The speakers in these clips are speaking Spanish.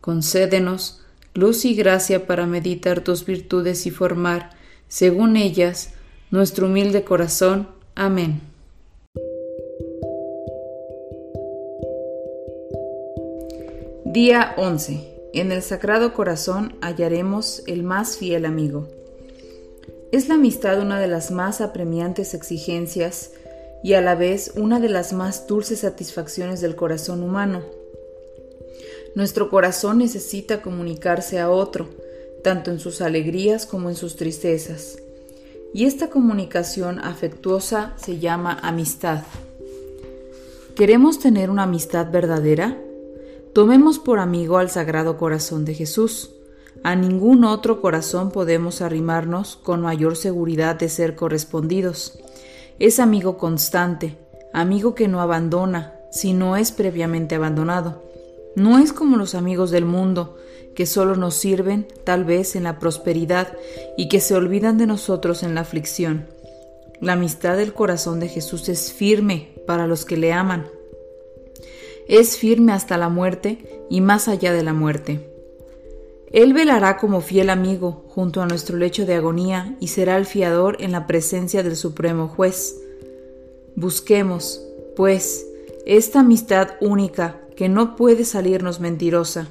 Concédenos luz y gracia para meditar tus virtudes y formar, según ellas, nuestro humilde corazón. Amén. Día 11. En el Sagrado Corazón hallaremos el más fiel amigo. Es la amistad una de las más apremiantes exigencias y a la vez una de las más dulces satisfacciones del corazón humano nuestro corazón necesita comunicarse a otro, tanto en sus alegrías como en sus tristezas. Y esta comunicación afectuosa se llama amistad. ¿Queremos tener una amistad verdadera? Tomemos por amigo al Sagrado Corazón de Jesús. A ningún otro corazón podemos arrimarnos con mayor seguridad de ser correspondidos. Es amigo constante, amigo que no abandona si no es previamente abandonado. No es como los amigos del mundo, que solo nos sirven tal vez en la prosperidad y que se olvidan de nosotros en la aflicción. La amistad del corazón de Jesús es firme para los que le aman. Es firme hasta la muerte y más allá de la muerte. Él velará como fiel amigo junto a nuestro lecho de agonía y será el fiador en la presencia del Supremo Juez. Busquemos, pues, esta amistad única que no puede salirnos mentirosa.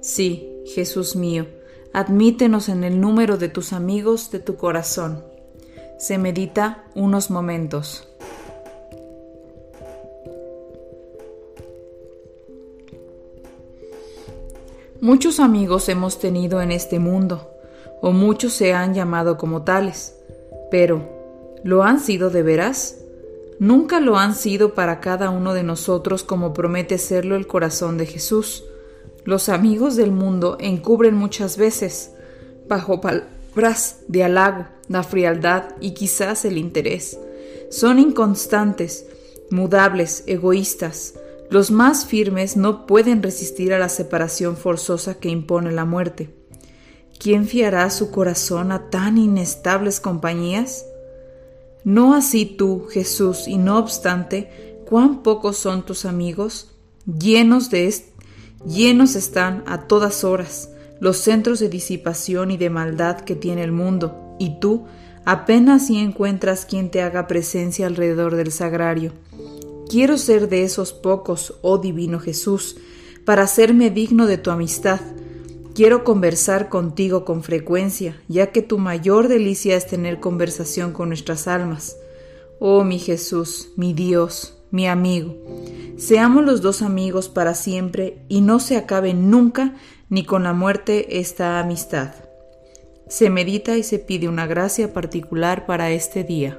Sí, Jesús mío, admítenos en el número de tus amigos de tu corazón. Se medita unos momentos. Muchos amigos hemos tenido en este mundo, o muchos se han llamado como tales, pero ¿lo han sido de veras? Nunca lo han sido para cada uno de nosotros como promete serlo el corazón de Jesús. Los amigos del mundo encubren muchas veces, bajo palabras de halago, la frialdad y quizás el interés. Son inconstantes, mudables, egoístas. Los más firmes no pueden resistir a la separación forzosa que impone la muerte. ¿Quién fiará su corazón a tan inestables compañías? No así tú, Jesús, y no obstante, cuán pocos son tus amigos, llenos de llenos están a todas horas los centros de disipación y de maldad que tiene el mundo, y tú apenas si encuentras quien te haga presencia alrededor del sagrario. Quiero ser de esos pocos, oh divino Jesús, para hacerme digno de tu amistad, Quiero conversar contigo con frecuencia, ya que tu mayor delicia es tener conversación con nuestras almas. Oh mi Jesús, mi Dios, mi amigo, seamos los dos amigos para siempre y no se acabe nunca ni con la muerte esta amistad. Se medita y se pide una gracia particular para este día.